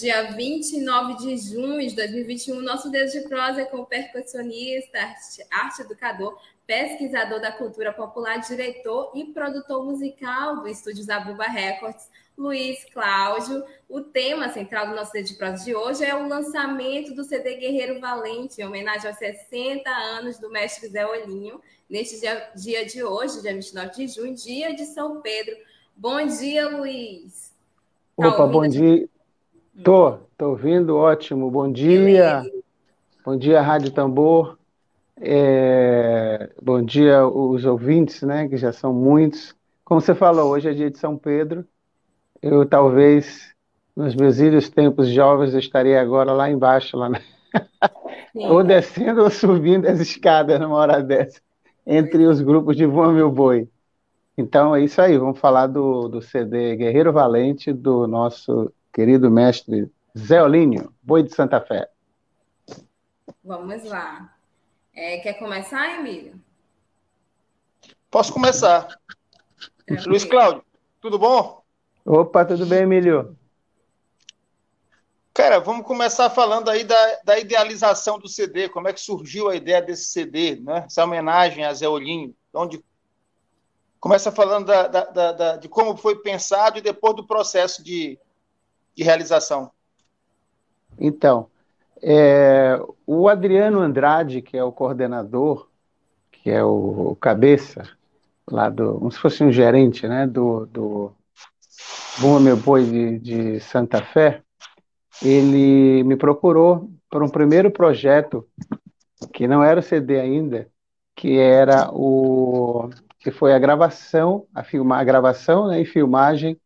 Dia 29 de junho de 2021. Nosso Dedo de Prosa é com o percussionista, arte, arte educador, pesquisador da cultura popular, diretor e produtor musical do estúdio Zabuba Records, Luiz Cláudio. O tema central do nosso Dedo de Prosa de hoje é o lançamento do CD Guerreiro Valente, em homenagem aos 60 anos do mestre Zé Olhinho, neste dia, dia de hoje, dia 29 de junho, dia de São Pedro. Bom dia, Luiz. Tá Opa, bom dia. Tô, tô ouvindo, ótimo. Bom dia. Bom dia, Rádio Tambor. É... Bom dia, os ouvintes, né, que já são muitos. Como você falou, hoje é dia de São Pedro. Eu talvez, nos meus ilhos tempos jovens, eu estaria agora lá embaixo, lá na... ou descendo ou subindo as escadas numa hora dessa, entre os grupos de Voa Meu Boi. Então é isso aí, vamos falar do, do CD Guerreiro Valente, do nosso querido mestre Zé Olínio, Boi de Santa Fé. Vamos lá. É, quer começar, Emílio? Posso começar. Luiz Cláudio, tudo bom? Opa, tudo bem, Emílio? Cara, vamos começar falando aí da, da idealização do CD, como é que surgiu a ideia desse CD, né? essa homenagem a Zé Olínio, onde começa falando da, da, da, de como foi pensado e depois do processo de, de realização? Então, é, o Adriano Andrade, que é o coordenador, que é o, o cabeça, lá do, como se fosse um gerente, né, do, do Bom Meu Boi de, de Santa Fé, ele me procurou para um primeiro projeto, que não era o CD ainda, que era o que foi a gravação, a filmar a gravação né, e filmagem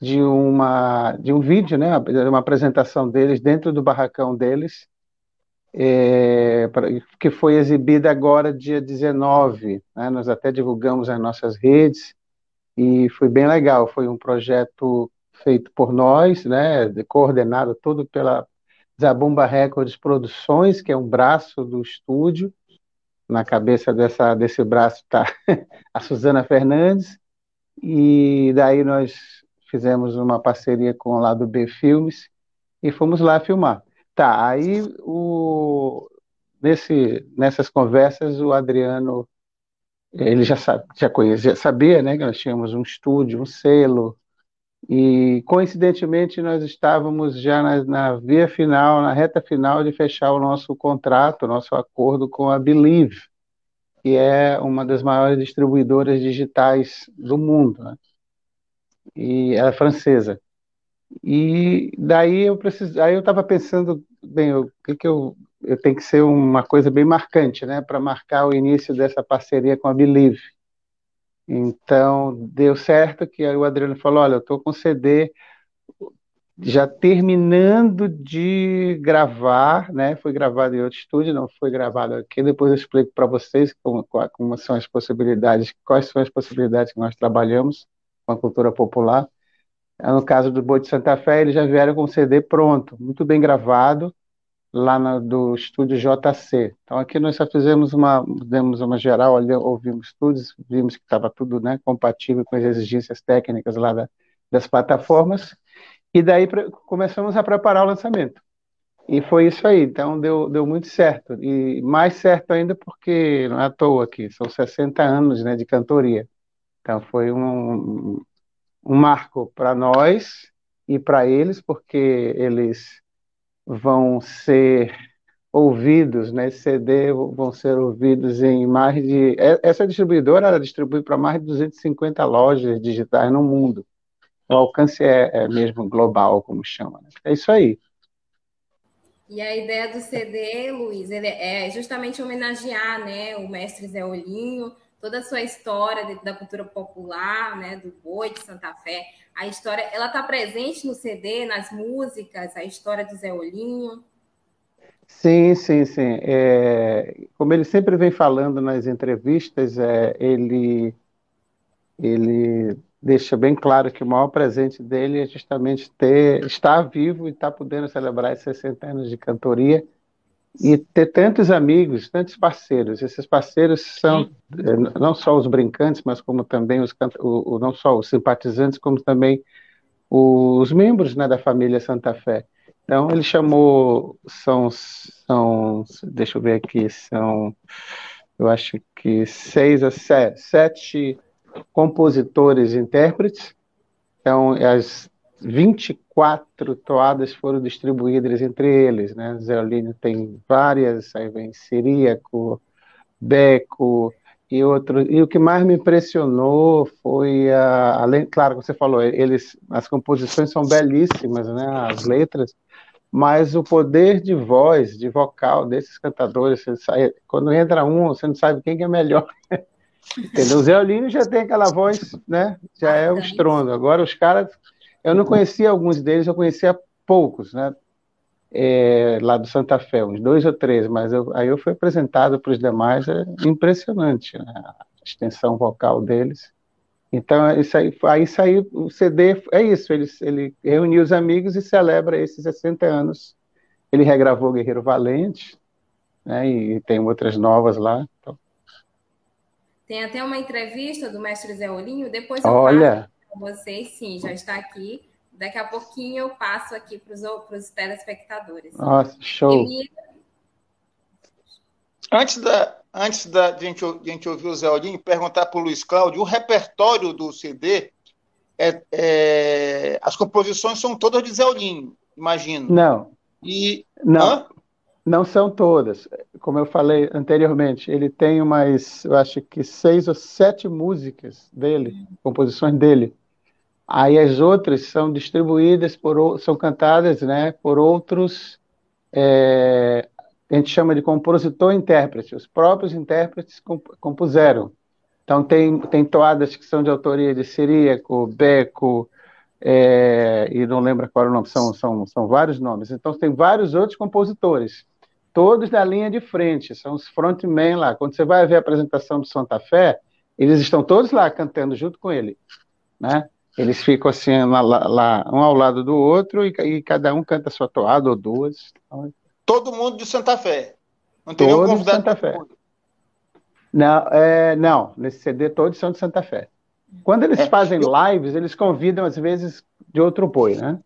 de uma de um vídeo, né, uma apresentação deles dentro do barracão deles, é, que foi exibida agora dia 19, né, nós até divulgamos nas nossas redes e foi bem legal, foi um projeto feito por nós, né, coordenado todo pela Zabumba Records Produções, que é um braço do estúdio, na cabeça dessa, desse braço está a Suzana Fernandes, e daí nós fizemos uma parceria com o lado B Filmes e fomos lá filmar. Tá, aí o, nesse, nessas conversas o Adriano ele já, sabe, já conhecia, sabia né, que nós tínhamos um estúdio, um selo, e coincidentemente nós estávamos já na, na, via final, na reta final de fechar o nosso contrato, o nosso acordo com a Believe, que é uma das maiores distribuidoras digitais do mundo. Né? E ela é francesa. E daí eu preciso, aí eu estava pensando, bem, o que que eu eu tenho que ser uma coisa bem marcante, né, para marcar o início dessa parceria com a Believe. Então, deu certo que o Adriano falou, olha, eu estou com CD já terminando de gravar, né? Foi gravado em outro estúdio, não foi gravado aqui. Depois eu explico para vocês como, como, são as possibilidades, quais são as possibilidades que nós trabalhamos com a cultura popular. No caso do Boi de Santa Fé, eles já vieram com o CD pronto, muito bem gravado, lá no, do estúdio JC. Então aqui nós só fizemos uma, demos uma geral, ouvimos tudo, vimos que estava tudo né, compatível com as exigências técnicas lá da, das plataformas, e daí começamos a preparar o lançamento. E foi isso aí, então deu, deu muito certo. E mais certo ainda porque não é à toa aqui, são 60 anos né, de cantoria. Então foi um, um marco para nós e para eles, porque eles vão ser ouvidos, né? CD vão ser ouvidos em mais de. É, essa distribuidora ela distribui para mais de 250 lojas digitais no mundo. O alcance é, é mesmo global, como chama. Né? É isso aí. E a ideia do CD, Luiz, é justamente homenagear né, o mestre Zé Olhinho, toda a sua história dentro da cultura popular, né, do boi de Santa Fé. A história, ela está presente no CD, nas músicas, a história do Zé Olinho. Sim, sim, sim. É, como ele sempre vem falando nas entrevistas, é, ele, ele deixa bem claro que o maior presente dele é justamente ter, estar vivo e estar podendo celebrar esses 60 anos de cantoria e ter tantos amigos, tantos parceiros. Esses parceiros são é, não só os brincantes, mas como também os o, não só os simpatizantes, como também os membros né, da família Santa Fé. Então, ele chamou, são, são, deixa eu ver aqui, são, eu acho que seis a sete, sete compositores e intérpretes. Então, as 24 toadas foram distribuídas entre eles, né? Zé Olínio tem várias, aí vem Siríaco, Beco e outro. E o que mais me impressionou foi, a, além, claro, você falou, eles, as composições são belíssimas, né? As letras, mas o poder de voz, de vocal desses cantadores, sai, quando entra um, você não sabe quem é melhor. Entendeu? O Zé Olínio já tem aquela voz, né? Já é um estrondo. Agora os caras, eu não conhecia alguns deles, eu conhecia poucos, né? É, lá do Santa Fé, uns dois ou três, mas eu, aí eu fui apresentado para os demais, é impressionante né? a extensão vocal deles. Então, isso aí, aí saiu, o CD é isso, ele, ele reuniu os amigos e celebra esses 60 anos. Ele regravou Guerreiro Valente, né, e tem outras novas lá. Então. Tem até uma entrevista do mestre Zé Olinho, depois Olha. passo para vocês, sim, já está aqui. Daqui a pouquinho eu passo aqui para os telespectadores. Nossa, show. Antes da, antes da de a gente, de a gente ouvir o Zé Olinho, perguntar para o Luiz Cláudio, o repertório do CD, é, é, as composições são todas de Zé Olinho, imagino. Não. E, não, hã? não são todas. Como eu falei anteriormente, ele tem umas, eu acho que seis ou sete músicas dele, composições dele. Aí as outras são distribuídas por, são cantadas, né, por outros é, a gente chama de compositor-intérprete. Os próprios intérpretes compuseram. Então, tem, tem toadas que são de autoria de Siríaco, Beco, é, e não lembro qual é o nome, são, são, são vários nomes. Então, tem vários outros compositores, todos da linha de frente, são os frontmen lá. Quando você vai ver a apresentação do Santa Fé, eles estão todos lá cantando junto com ele, né? Eles ficam assim, lá, lá um ao lado do outro, e, e cada um canta a sua toada ou duas. Então, todo mundo de Santa Fé. Não tem nenhum convidado de Santa Fé. Não, é, não, nesse CD todos são de Santa Fé. Quando eles é, fazem lives, eles convidam, às vezes, de outro boi, né?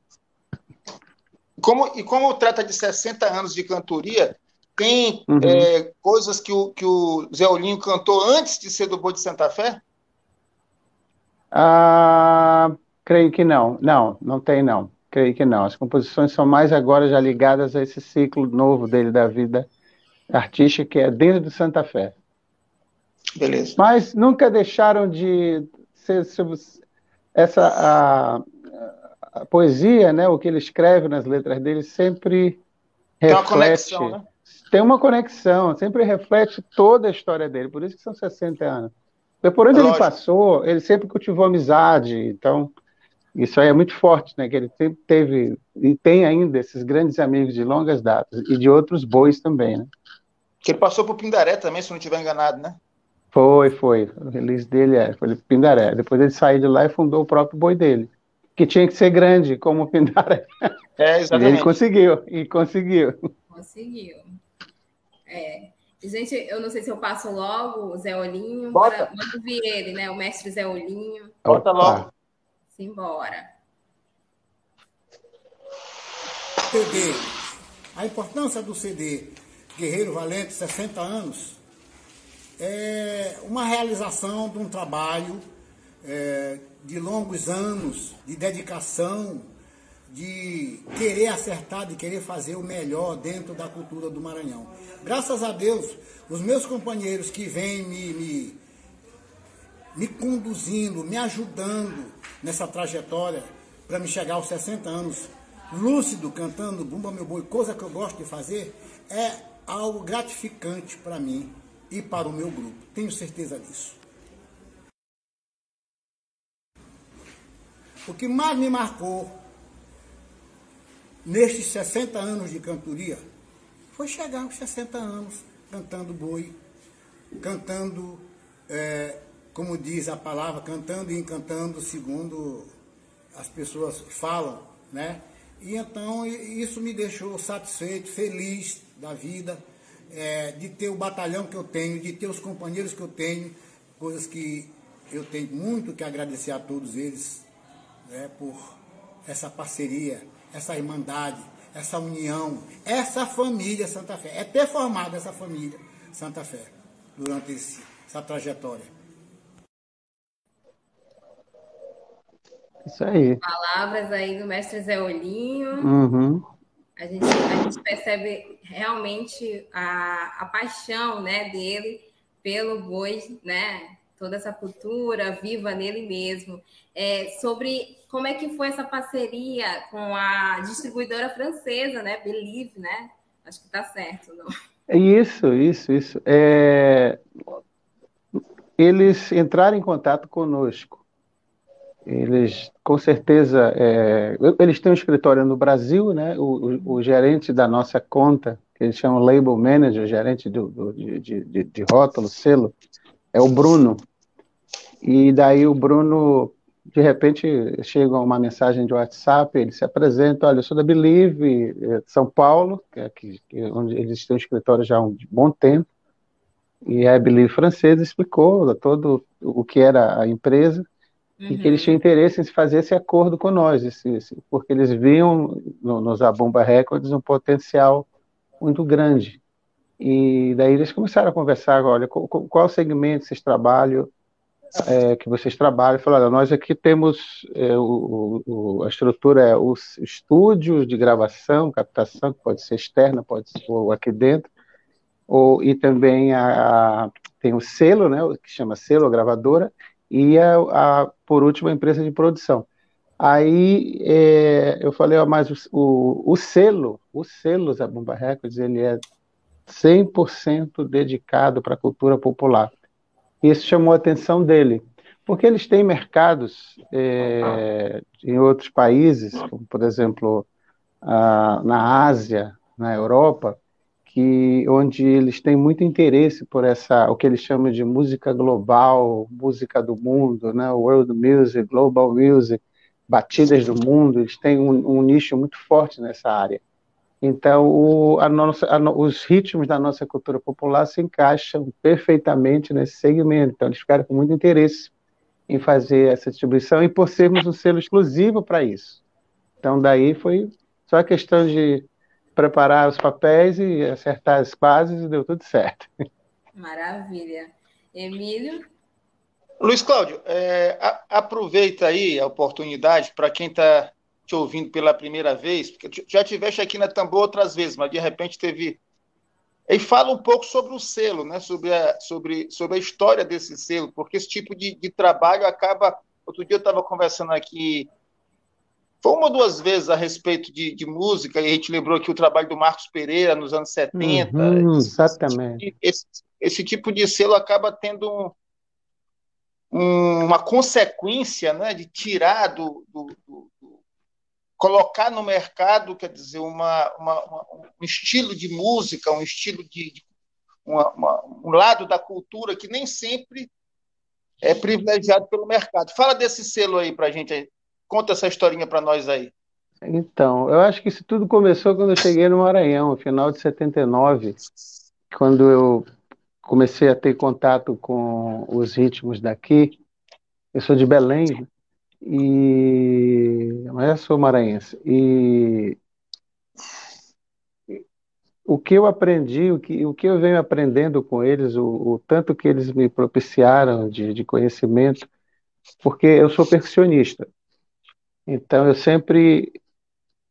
Como, e como trata de 60 anos de cantoria, tem uhum. é, coisas que o, que o Zé Olinho cantou antes de ser do boi de Santa Fé? Ah, creio que não. Não, não tem não. Creio que não. As composições são mais agora já ligadas a esse ciclo novo dele da vida artística, que é dentro do Santa Fé. Beleza. Mas nunca deixaram de ser essa a, a, poesia, né, o que ele escreve nas letras dele sempre tem reflete. Uma conexão, né? Tem uma conexão, sempre reflete toda a história dele, por isso que são 60 anos. Por onde é ele passou, ele sempre cultivou amizade, então isso aí é muito forte, né? Que ele sempre teve e tem ainda esses grandes amigos de longas datas e de outros bois também, né? Que ele passou por Pindaré também, se não estiver enganado, né? Foi, foi. O release dele é, foi Pindaré. Depois ele saiu de lá e fundou o próprio boi dele, que tinha que ser grande como o Pindaré. É, exatamente. E ele conseguiu, e conseguiu. Conseguiu. É. Gente, eu não sei se eu passo logo o Zé Olinho. Bota. Manda ouvir ele, né? O mestre Zé Olinho. Bota logo. Simbora. CD. A importância do CD Guerreiro Valente, 60 anos, é uma realização de um trabalho é, de longos anos, de dedicação, de querer acertar, de querer fazer o melhor dentro da cultura do Maranhão. Graças a Deus, os meus companheiros que vêm me, me, me conduzindo, me ajudando nessa trajetória para me chegar aos 60 anos, lúcido, cantando Bumba Meu Boi, coisa que eu gosto de fazer, é algo gratificante para mim e para o meu grupo. Tenho certeza disso. O que mais me marcou nestes 60 anos de cantoria foi chegar aos 60 anos cantando boi, cantando, é, como diz a palavra, cantando e encantando segundo as pessoas falam, né? E então isso me deixou satisfeito, feliz da vida, é, de ter o batalhão que eu tenho, de ter os companheiros que eu tenho, coisas que eu tenho muito que agradecer a todos eles né, por essa parceria, essa irmandade, essa união, essa família Santa Fé. É ter formado essa família Santa Fé durante esse, essa trajetória. Isso aí. Palavras aí do mestre Zé Olinho. Uhum. A, gente, a gente percebe realmente a, a paixão né, dele pelo boi, né? Toda essa cultura viva nele mesmo. É, sobre como é que foi essa parceria com a distribuidora francesa, né? Believe, né? Acho que está certo, não? Isso, isso, isso. É... Eles entraram em contato conosco. Eles, com certeza, é... eles têm um escritório no Brasil, né? O, o, o, gerente da nossa conta, que eles chamam label manager, gerente do, do de, de, de rótulo, selo, é o Bruno. E daí o Bruno de repente chega uma mensagem de WhatsApp, ele se apresenta, olha, eu sou da Believe, é São Paulo, que é aqui, é onde eles têm um escritório já há um bom tempo, e a Believe francesa explicou todo o que era a empresa, uhum. e que eles tinham interesse em fazer esse acordo com nós, esse, esse, porque eles viam no, nos Abomba Records um potencial muito grande. E daí eles começaram a conversar, olha, qual, segmento vocês trabalham, é, que vocês trabalham, falaram, nós aqui temos é, o, o, a estrutura é os estúdios de gravação, captação, que pode ser externa, pode ser aqui dentro, ou, e também a, a, tem o selo, né, que chama selo, a gravadora, e a, a por último a empresa de produção. Aí é, eu falei, ó, mas o, o, o selo, o selo Zabumba Records, ele é 100% dedicado para a cultura popular. Isso chamou a atenção dele, porque eles têm mercados é, em outros países, como por exemplo a, na Ásia, na Europa, que onde eles têm muito interesse por essa o que eles chamam de música global, música do mundo, né, world music, global music, batidas do mundo. Eles têm um, um nicho muito forte nessa área. Então, o, a nossa, a, os ritmos da nossa cultura popular se encaixam perfeitamente nesse segmento. Então, eles ficaram com muito interesse em fazer essa distribuição e por sermos um selo exclusivo para isso. Então, daí foi só a questão de preparar os papéis e acertar as bases e deu tudo certo. Maravilha. Emílio? Luiz Cláudio, é, a, aproveita aí a oportunidade para quem está te ouvindo pela primeira vez, porque já tiveste aqui na Tambor outras vezes, mas de repente teve. E fala um pouco sobre o selo, né? sobre, a, sobre, sobre a história desse selo, porque esse tipo de, de trabalho acaba. Outro dia eu estava conversando aqui, foi uma ou duas vezes a respeito de, de, música, e a gente lembrou aqui o trabalho do Marcos Pereira nos anos 70. Uhum, exatamente. Esse, esse, tipo de selo acaba tendo um, um, uma consequência né, de tirar do, do colocar no mercado, quer dizer, uma, uma, um estilo de música, um estilo de, de um lado da cultura que nem sempre é privilegiado pelo mercado. Fala desse selo aí para a gente, conta essa historinha para nós aí. Então, eu acho que isso tudo começou quando eu cheguei no Maranhão, final de 79, quando eu comecei a ter contato com os ritmos daqui. Eu sou de Belém? E mas eu sou maranhense. E o que eu aprendi, o que, o que eu venho aprendendo com eles, o, o tanto que eles me propiciaram de, de conhecimento, porque eu sou percussionista. Então eu sempre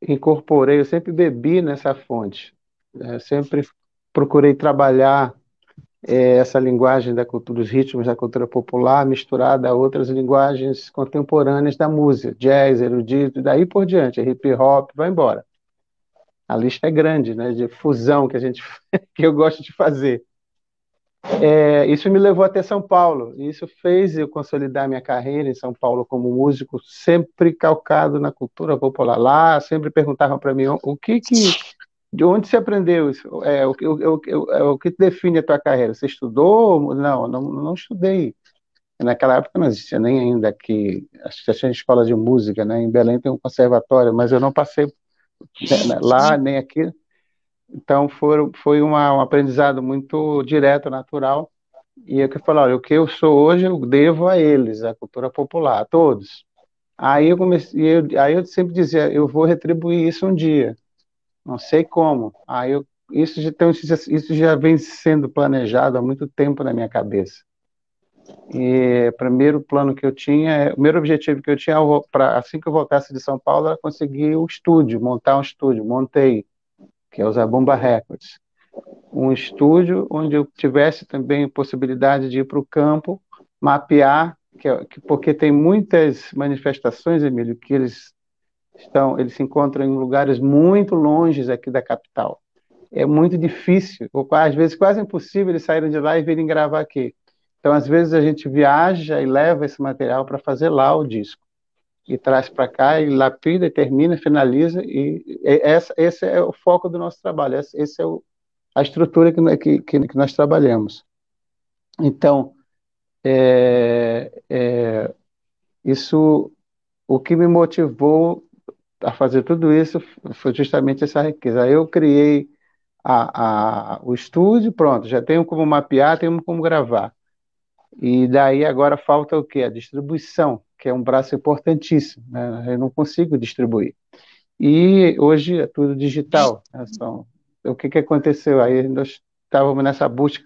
incorporei, eu sempre bebi nessa fonte. Né? Eu sempre procurei trabalhar é, essa linguagem da cultura, os ritmos da cultura popular misturada a outras linguagens contemporâneas da música, jazz, erudito, e daí por diante, hip hop, vai embora. A lista é grande, né, de fusão que a gente que eu gosto de fazer. é, isso me levou até São Paulo. Isso fez eu consolidar minha carreira em São Paulo como músico, sempre calcado na cultura popular. Lá sempre perguntavam para mim o que que, de onde você aprendeu isso? É, o, o, o, é, o que define a tua carreira? Você estudou? Não, não, não estudei. Naquela época não existia nem ainda aqui, acho que tinha escola de música, né? Em Belém tem um conservatório, mas eu não passei né, lá nem aqui. Então foi, foi uma, um aprendizado muito direto, natural. E eu que falo, olha, o que eu sou hoje eu devo a eles, à cultura popular, a todos. Aí eu comecei, eu, aí eu sempre dizia, eu vou retribuir isso um dia. Não sei como. Aí eu, isso, então, isso já vem sendo planejado há muito tempo na minha cabeça. E o primeiro plano que eu tinha, o primeiro objetivo que eu tinha, para assim que eu voltasse de São Paulo, era conseguir o estúdio, montar um estúdio. Montei, que é o Zabumba Records. Um estúdio onde eu tivesse também possibilidade de ir para o campo, mapear, que, é, que, porque tem muitas manifestações, Emílio, que eles estão, eles se encontram em lugares muito longes aqui da capital. É muito difícil, ou às vezes quase impossível eles saírem de lá e virem gravar aqui. Então, às vezes, a gente viaja e leva esse material para fazer lá o disco. E traz para cá, e lapida, e termina, finaliza, e essa, esse é o foco do nosso trabalho, essa, esse é o, a estrutura que, que, que nós trabalhamos. Então, é, é, isso, o que me motivou a fazer tudo isso foi justamente essa riqueza. Eu criei a, a, o estúdio, pronto, já tenho como mapear, tenho como gravar. E daí agora falta o quê? A distribuição, que é um braço importantíssimo. Né? Eu não consigo distribuir. E hoje é tudo digital. Né? Então, o que, que aconteceu? Aí nós estávamos nessa busca.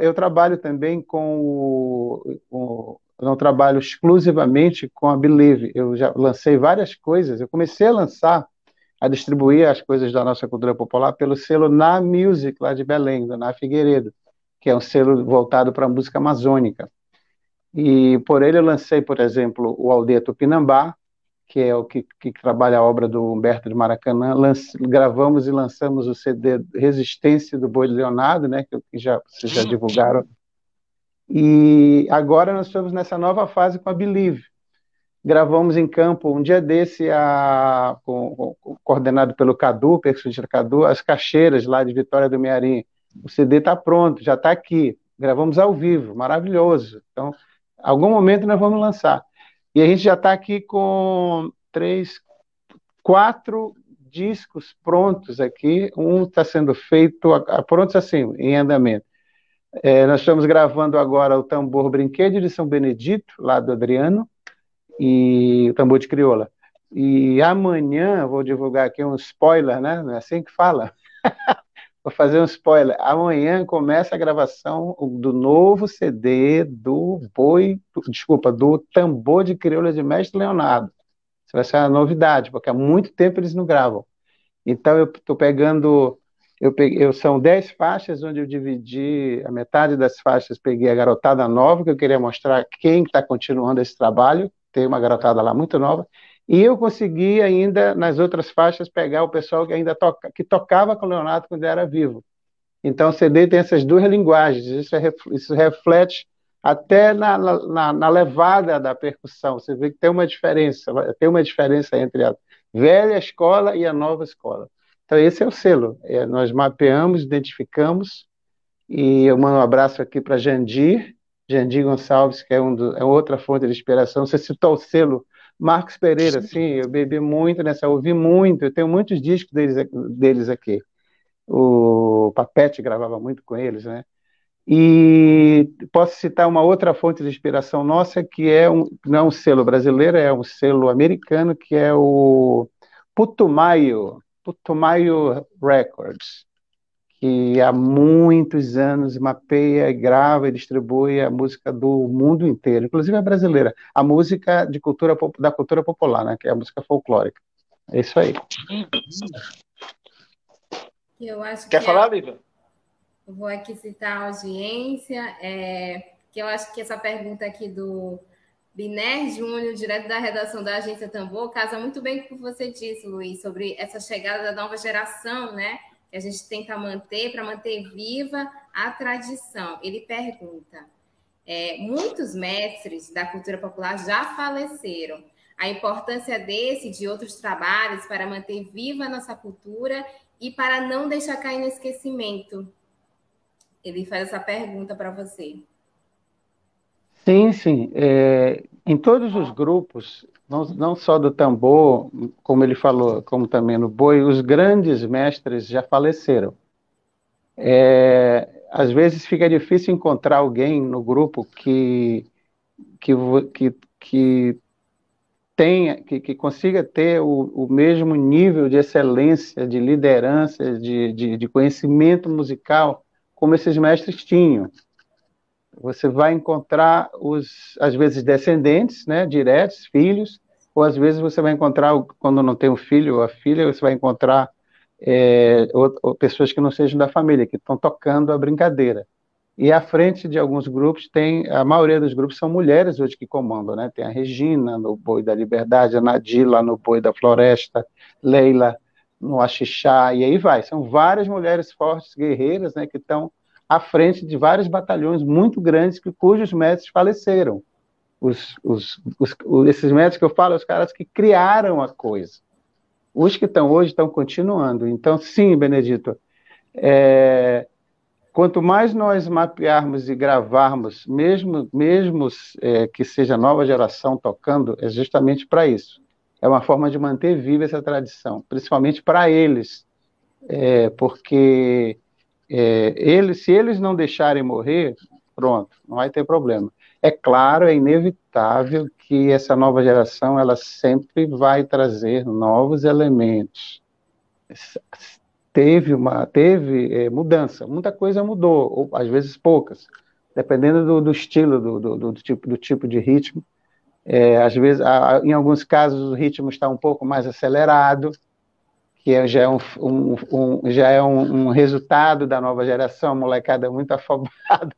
Eu trabalho também com o, o eu não trabalho exclusivamente com a Believe. Eu já lancei várias coisas. Eu comecei a lançar, a distribuir as coisas da nossa cultura popular pelo selo Na Music, lá de Belém, do Na Figueiredo que é um selo voltado para a música amazônica. E por ele eu lancei, por exemplo, o Aldeia Tupinambá, que é o que, que trabalha a obra do Humberto de Maracanã. Lance, gravamos e lançamos o CD Resistência do Boi Leonardo, né, que já, vocês já divulgaram. E agora nós estamos nessa nova fase com a Believe. Gravamos em campo um dia desse, a, com, com, coordenado pelo Cadu, percussionista Cadu, as caixeiras lá de Vitória do Mearim o CD está pronto, já está aqui, gravamos ao vivo, maravilhoso. Então, algum momento nós vamos lançar. E a gente já está aqui com três, quatro discos prontos aqui. Um está sendo feito, prontos assim, em andamento. É, nós estamos gravando agora o tambor Brinquedo de São Benedito, lá do Adriano, e o tambor de crioula. E amanhã, vou divulgar aqui um spoiler, né? Não é assim que fala? Vou fazer um spoiler. Amanhã começa a gravação do novo CD do Boi, desculpa, do Tambor de Crioula de Mestre Leonardo. Isso vai ser uma novidade, porque há muito tempo eles não gravam. Então eu estou pegando, eu peguei, eu, são dez faixas onde eu dividi a metade das faixas, peguei a garotada nova que eu queria mostrar quem está continuando esse trabalho. Tem uma garotada lá muito nova e eu consegui ainda, nas outras faixas, pegar o pessoal que ainda toca, que tocava com o Leonardo quando era vivo. Então o CD tem essas duas linguagens, isso, é, isso reflete até na, na, na, levada da percussão. Você vê que tem uma diferença, tem uma diferença entre a velha escola e a nova escola. Então esse é o selo. É, nós mapeamos, identificamos, e eu mando um abraço aqui para Jandir, Jandir Gonçalves, que é, um do, é outra fonte de inspiração. Você citou o selo Marcos Pereira, sim, eu bebi muito nessa, ouvi muito, eu tenho muitos discos deles, deles aqui. O Papete gravava muito com eles, né? E posso citar uma outra fonte de inspiração nossa, que é um, não é um selo brasileiro, é um selo americano, que é o Putumayo, Putumayo Records que há muitos anos mapeia, grava e distribui a música do mundo inteiro, inclusive a brasileira, a música de cultura da cultura popular, né, que é a música folclórica. É isso aí. Eu acho Quer que falar, Lívia? Vou aqui citar a audiência, é, que eu acho que essa pergunta aqui do Biner Júnior, direto da redação da Agência Tambor, casa muito bem com o que você disse, Luiz, sobre essa chegada da nova geração, né? que a gente tenta manter para manter viva a tradição. Ele pergunta: é, muitos mestres da cultura popular já faleceram. A importância desse e de outros trabalhos para manter viva a nossa cultura e para não deixar cair no esquecimento. Ele faz essa pergunta para você. Sim, sim. É, em todos os grupos, não, não só do tambor, como ele falou, como também no boi, os grandes mestres já faleceram. É, às vezes fica difícil encontrar alguém no grupo que, que, que, que tenha, que, que consiga ter o, o mesmo nível de excelência, de liderança, de, de, de conhecimento musical como esses mestres tinham. Você vai encontrar os, às vezes, descendentes, né, diretos, filhos, ou às vezes você vai encontrar, quando não tem o um filho ou a filha, você vai encontrar é, ou, ou pessoas que não sejam da família, que estão tocando a brincadeira. E à frente de alguns grupos tem, a maioria dos grupos são mulheres hoje que comandam, né? Tem a Regina no Boi da Liberdade, a Nadila no Boi da Floresta, Leila no Axixá, e aí vai. São várias mulheres fortes, guerreiras, né? Que estão à frente de vários batalhões muito grandes que, cujos mestres faleceram. Os, os, os, esses mestres que eu falo, os caras que criaram a coisa. Os que estão hoje estão continuando. Então, sim, Benedito, é, quanto mais nós mapearmos e gravarmos, mesmo, mesmo é, que seja nova geração tocando, é justamente para isso. É uma forma de manter viva essa tradição, principalmente para eles, é, porque é, eles, se eles não deixarem morrer, pronto, não vai ter problema. É claro, é inevitável que essa nova geração ela sempre vai trazer novos elementos. Teve uma teve é, mudança, muita coisa mudou, ou às vezes poucas, dependendo do, do estilo, do, do, do, tipo, do tipo de ritmo. É, às vezes, a, em alguns casos, o ritmo está um pouco mais acelerado, que é, já é, um, um, um já é um, um, resultado da nova geração, a molecada muito afobada.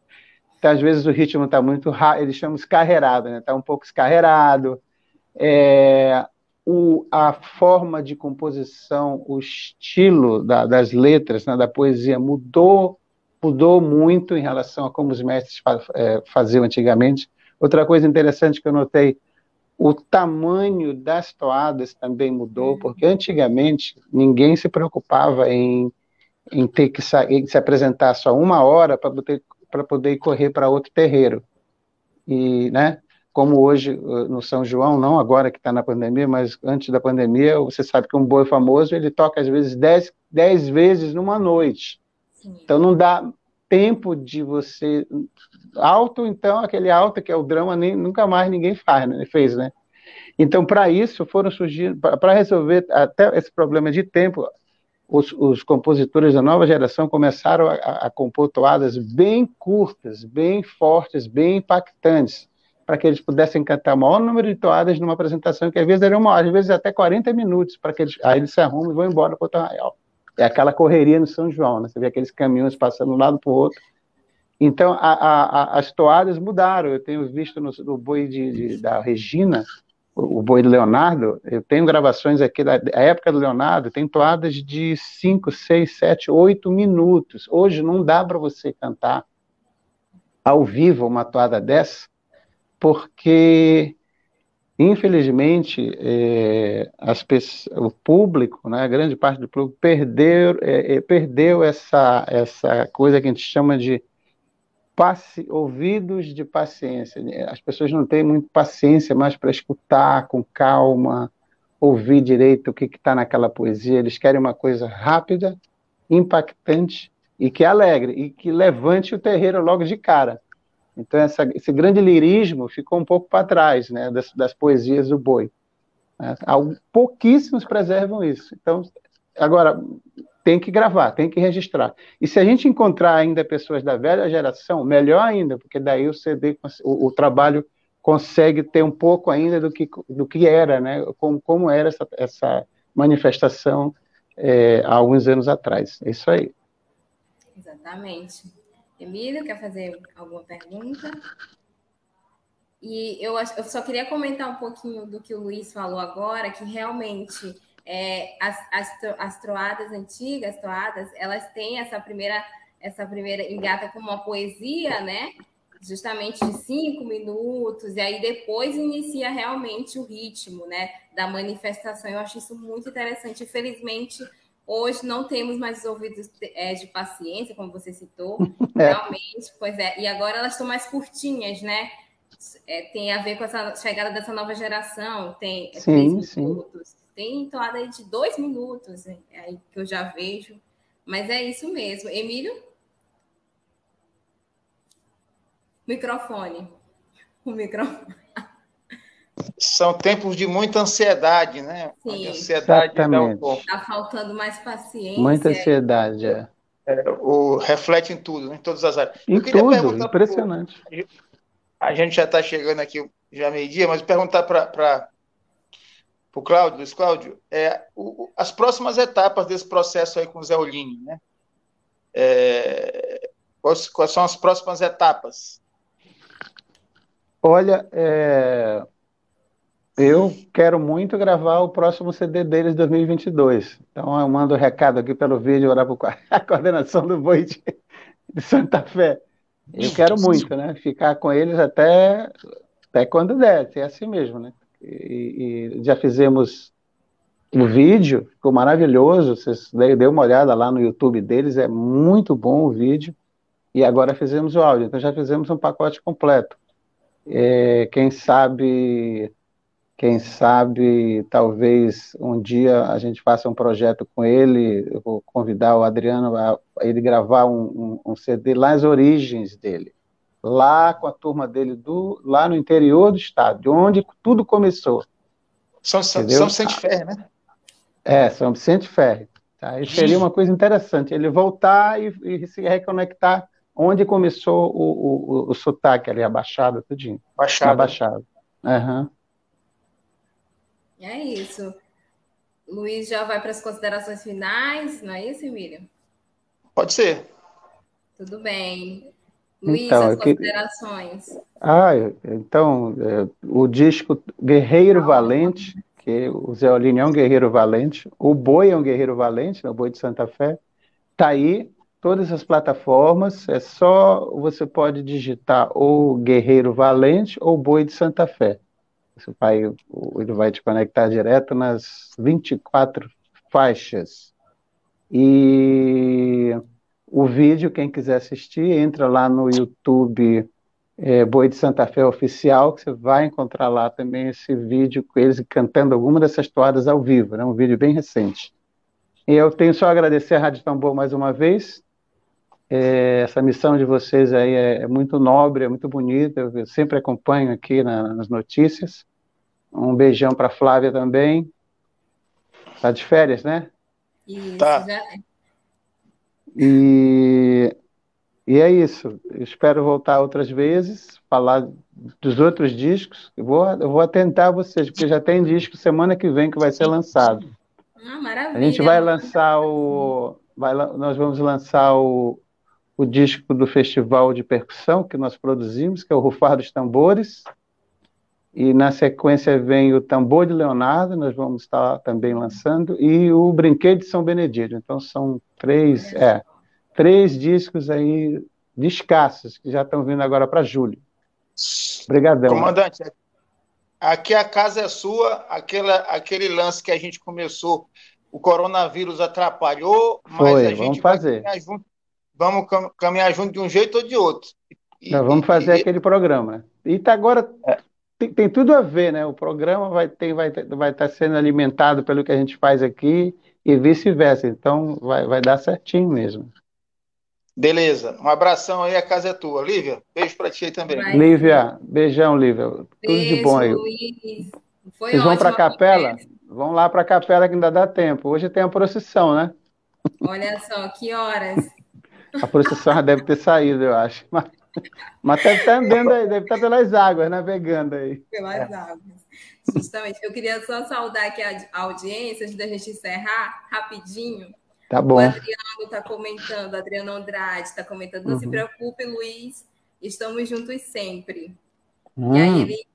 Então, às vezes, o ritmo está muito eles chamam escarreirado, né? Está um pouco escarreirado. É, o, a forma de composição, o estilo da, das letras, né, da poesia mudou, mudou muito em relação a como os mestres é, faziam antigamente. Outra coisa interessante que eu notei, o tamanho das toadas também mudou, porque antigamente ninguém se preocupava em, em ter que em se apresentar só uma hora para poder poder correr para outro terreiro. E, né, como hoje uh, no São João, não agora que está na pandemia, mas antes da pandemia, você sabe que um boi famoso, ele toca às vezes dez, dez vezes numa noite. Então não dá tempo de você alto, então aquele alto que é o drama nem nunca mais ninguém faz, né? fez, né? Então para isso foram surgindo para resolver até esse problema de tempo, os, os, compositores da nova geração começaram a, a, compor toadas bem curtas, bem fortes, bem impactantes, para que eles pudessem cantar o maior número de toadas numa apresentação que às vezes era uma hora, às vezes até 40 minutos, para que eles, aí eles se arrumam e vão embora para o Arraial. É aquela correria no São João, né? Você vê aqueles caminhões passando de um lado para o outro. Então, a, as toadas mudaram. Eu tenho visto no, no boi de, de, da Regina, o boi do Leonardo, eu tenho gravações aqui da, da época do Leonardo, tem toadas de 5, 6, 7, 8 minutos. Hoje não dá para você cantar ao vivo uma toada dessa, porque, infelizmente, é, o público, né, a grande parte do público, perdeu, é, é, perdeu essa, essa coisa que a gente chama de ouvidos de paciência. As pessoas não têm muito paciência mais para escutar com calma, ouvir direito o que está naquela poesia. Eles querem uma coisa rápida, impactante e que alegre e que levante o terreiro logo de cara. Então essa, esse grande lirismo ficou um pouco para trás, né, das, das, poesias do boi. Né? Pouquíssimos preservam isso. Então agora tem que gravar, tem que registrar. E se a gente encontrar ainda pessoas da velha geração, melhor ainda, porque daí o CD, o, o trabalho consegue ter um pouco ainda do que, do que era, né? Como, como era essa, essa manifestação é, há alguns anos atrás. É isso aí. Exatamente. Emílio, quer fazer alguma pergunta? E eu, eu só queria comentar um pouquinho do que o Luiz falou agora, que realmente é, as, as, as troadas antigas, toadas, elas têm essa primeira, essa primeira engata como uma poesia, né? Justamente de cinco minutos, e aí depois inicia realmente o ritmo, né? Da manifestação. Eu acho isso muito interessante. Infelizmente, Hoje não temos mais os ouvidos é, de paciência, como você citou, é. realmente, pois é. E agora elas estão mais curtinhas, né? É, tem a ver com essa chegada dessa nova geração, tem é, sim, três minutos, sim. tem toada aí de dois minutos, é aí que eu já vejo. Mas é isso mesmo. Emílio? Microfone. O microfone são tempos de muita ansiedade, né? Sim, ansiedade Está faltando mais paciência. Muita ansiedade, é. é o, reflete em tudo, em todas as áreas. Em tudo, impressionante. Pro, a gente já está chegando aqui, já meio-dia, mas perguntar para o Cláudio, Luiz Cláudio, é, o, as próximas etapas desse processo aí com o Zé Olinho, né? É, quais, quais são as próximas etapas? Olha, é, eu quero muito gravar o próximo CD deles 2022. Então eu mando um recado aqui pelo vídeo, orar para a coordenação do Boi de, de, Santa Fé. Eu quero muito, né? Ficar com eles até, até quando der, é assim mesmo, né? E, e já fizemos o vídeo, ficou maravilhoso. Vocês dê uma olhada lá no YouTube deles, é muito bom o vídeo. E agora fizemos o áudio, então já fizemos um pacote completo. É, quem sabe quem sabe, talvez um dia a gente faça um projeto com ele, eu vou convidar o Adriano a, a ele gravar um, um, um, CD lá nas origens dele, lá com a turma dele, do, lá no interior do estado, de onde tudo começou. São, São, São Vicente Ferre, né? É, São Vicente Ferre. Tá? E seria uma coisa interessante, ele voltar e, e se reconectar onde começou o, o, o, o sotaque ali, a Baixada, tudinho. Baixada. Na Baixada. Uhum. É isso. Luiz já vai para as considerações finais, não é isso, Emílio? Pode ser. Tudo bem. Luiz, então, as considerações. Que... Ah, então, é, o disco Guerreiro Valente, que o Zé é um guerreiro valente, o Boi é um guerreiro valente, né, o Boi de Santa Fé, está aí, todas as plataformas, é só você pode digitar ou Guerreiro Valente ou Boi de Santa Fé. Você vai, ele vai te conectar direto nas 24 faixas. E o vídeo, quem quiser assistir, entra lá no YouTube é, Boi de Santa Fé Oficial, que você vai encontrar lá também esse vídeo com eles cantando alguma dessas toadas ao vivo, né? um vídeo bem recente. E eu tenho só a agradecer a Rádio Tambor mais uma vez. É, essa missão de vocês aí é, é, muito nobre, é muito bonita. Eu sempre acompanho aqui na, nas notícias. Um beijão para Flávia também. Tá de férias, né? Isso, tá. já. E, e é isso. Eu espero voltar outras vezes, falar dos outros discos. Eu vou, eu vou atentar vocês, porque já tem disco semana que vem que vai ser lançado. Ah, maravilha. A gente vai lançar o. Vai, nós vamos lançar o, o disco do Festival de Percussão que nós produzimos, que é o Rufar dos Tambores. E na sequência vem o Tambor de Leonardo, nós vamos estar também lançando, e o Brinquedo de São Benedito. Então são três, é, três discos aí escassos que já estão vindo agora para julho. Obrigadão. Comandante, aqui a casa é sua, aquela, aquele lance que a gente começou, o coronavírus atrapalhou, mas Foi, a gente vamos fazer. Caminhar junto, vamos caminhar junto de um jeito ou de outro. E, Nós vamos fazer e, aquele programa. E tá agora é tem, tem, tudo a ver, né? O programa vai ter, vai, ter, vai estar sendo alimentado pelo que a gente faz aqui e vice-versa. Então vai, vai dar certinho mesmo. Beleza. Um abração aí, a casa é tua. Lívia, beijo para ti aí também. Vai. Lívia, beijão, Lívia. Tudo beijo, de bom aí. Luiz. Foi Vocês vão para a capela? Vão lá para a capela que ainda dá tempo. Hoje tem a procissão, né? Olha só, que horas? A procissão já deve ter saído, eu acho. Mas... Mas deve estar andando aí, deve estar pelas águas, navegando aí. Pelas é. águas. Justamente. Eu queria só saudar aqui a audiência, antes da gente encerrar, rapidinho. Tá bom. O Adriano está comentando, Adriano Andrade está comentando, não uhum. se preocupe, Luiz, estamos juntos sempre. Hum. E aí ele,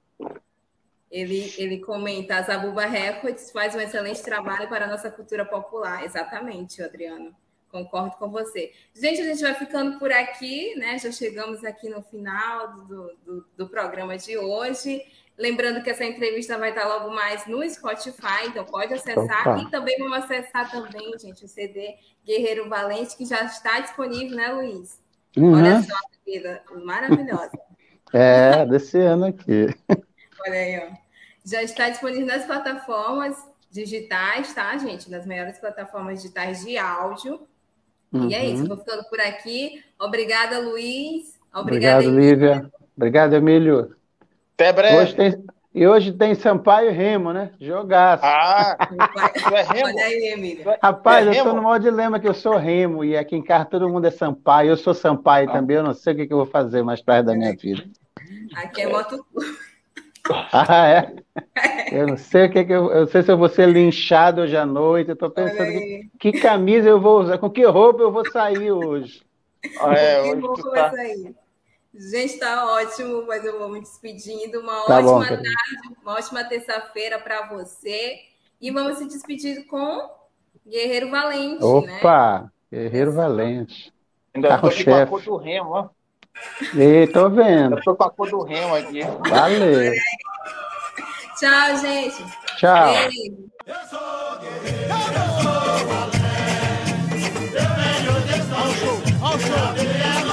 Ele, ele comenta, a Zabuba Records faz um excelente trabalho para a nossa cultura popular. Exatamente, Adriano. Concordo com você. Gente, a gente vai ficando por aqui, né? Já chegamos aqui no final do, do, do programa de hoje. Lembrando que essa entrevista vai estar logo mais no Spotify, então pode acessar. Opa. E também vamos acessar também, gente, o CD Guerreiro Valente, que já está disponível, né, Luiz? Uhum. Olha só, vida maravilhosa. É, desse ano aqui. Olha aí, ó. Já está disponível nas plataformas digitais, tá, gente? Nas maiores plataformas digitais de áudio. Uhum. E é isso, vou ficando por aqui. Obrigada, Luiz. Obrigada, Obrigado, Lívia. Obrigado, Emílio. Até breve. Hoje tem, e hoje tem Sampaio e Remo, né? Jogaço. Ah, tu é Remo? Olha aí, Emílio. Rapaz, é eu estou no maior dilema que eu sou Remo e aqui em casa todo mundo é Sampaio. Eu sou Sampaio ah. também, eu não sei o que, que eu vou fazer mais tarde da minha vida. Aqui é moto. Ah, é? Eu não sei o que, que eu, eu sei se eu vou ser linchado hoje à noite. Eu estou pensando que, que, camisa eu vou usar, com que roupa eu vou sair hoje. Ah, é, hoje que roupa tá... vai sair? Gente, tá ótimo, mas eu vou me despedindo. Uma tá ótima bom, tarde, uma ótima terça-feira para você. E vamos se despedir com Guerreiro Valente. Opa, né? Guerreiro Valente. Ainda tô aqui com a cor do Remo, ó. E tô vendo. Eu tô com a cor do Remo aqui. Valeu. Tchau, gente. Tchau. Eu sou guerreiro, eu sou valente. Eu venho de São Paulo. Web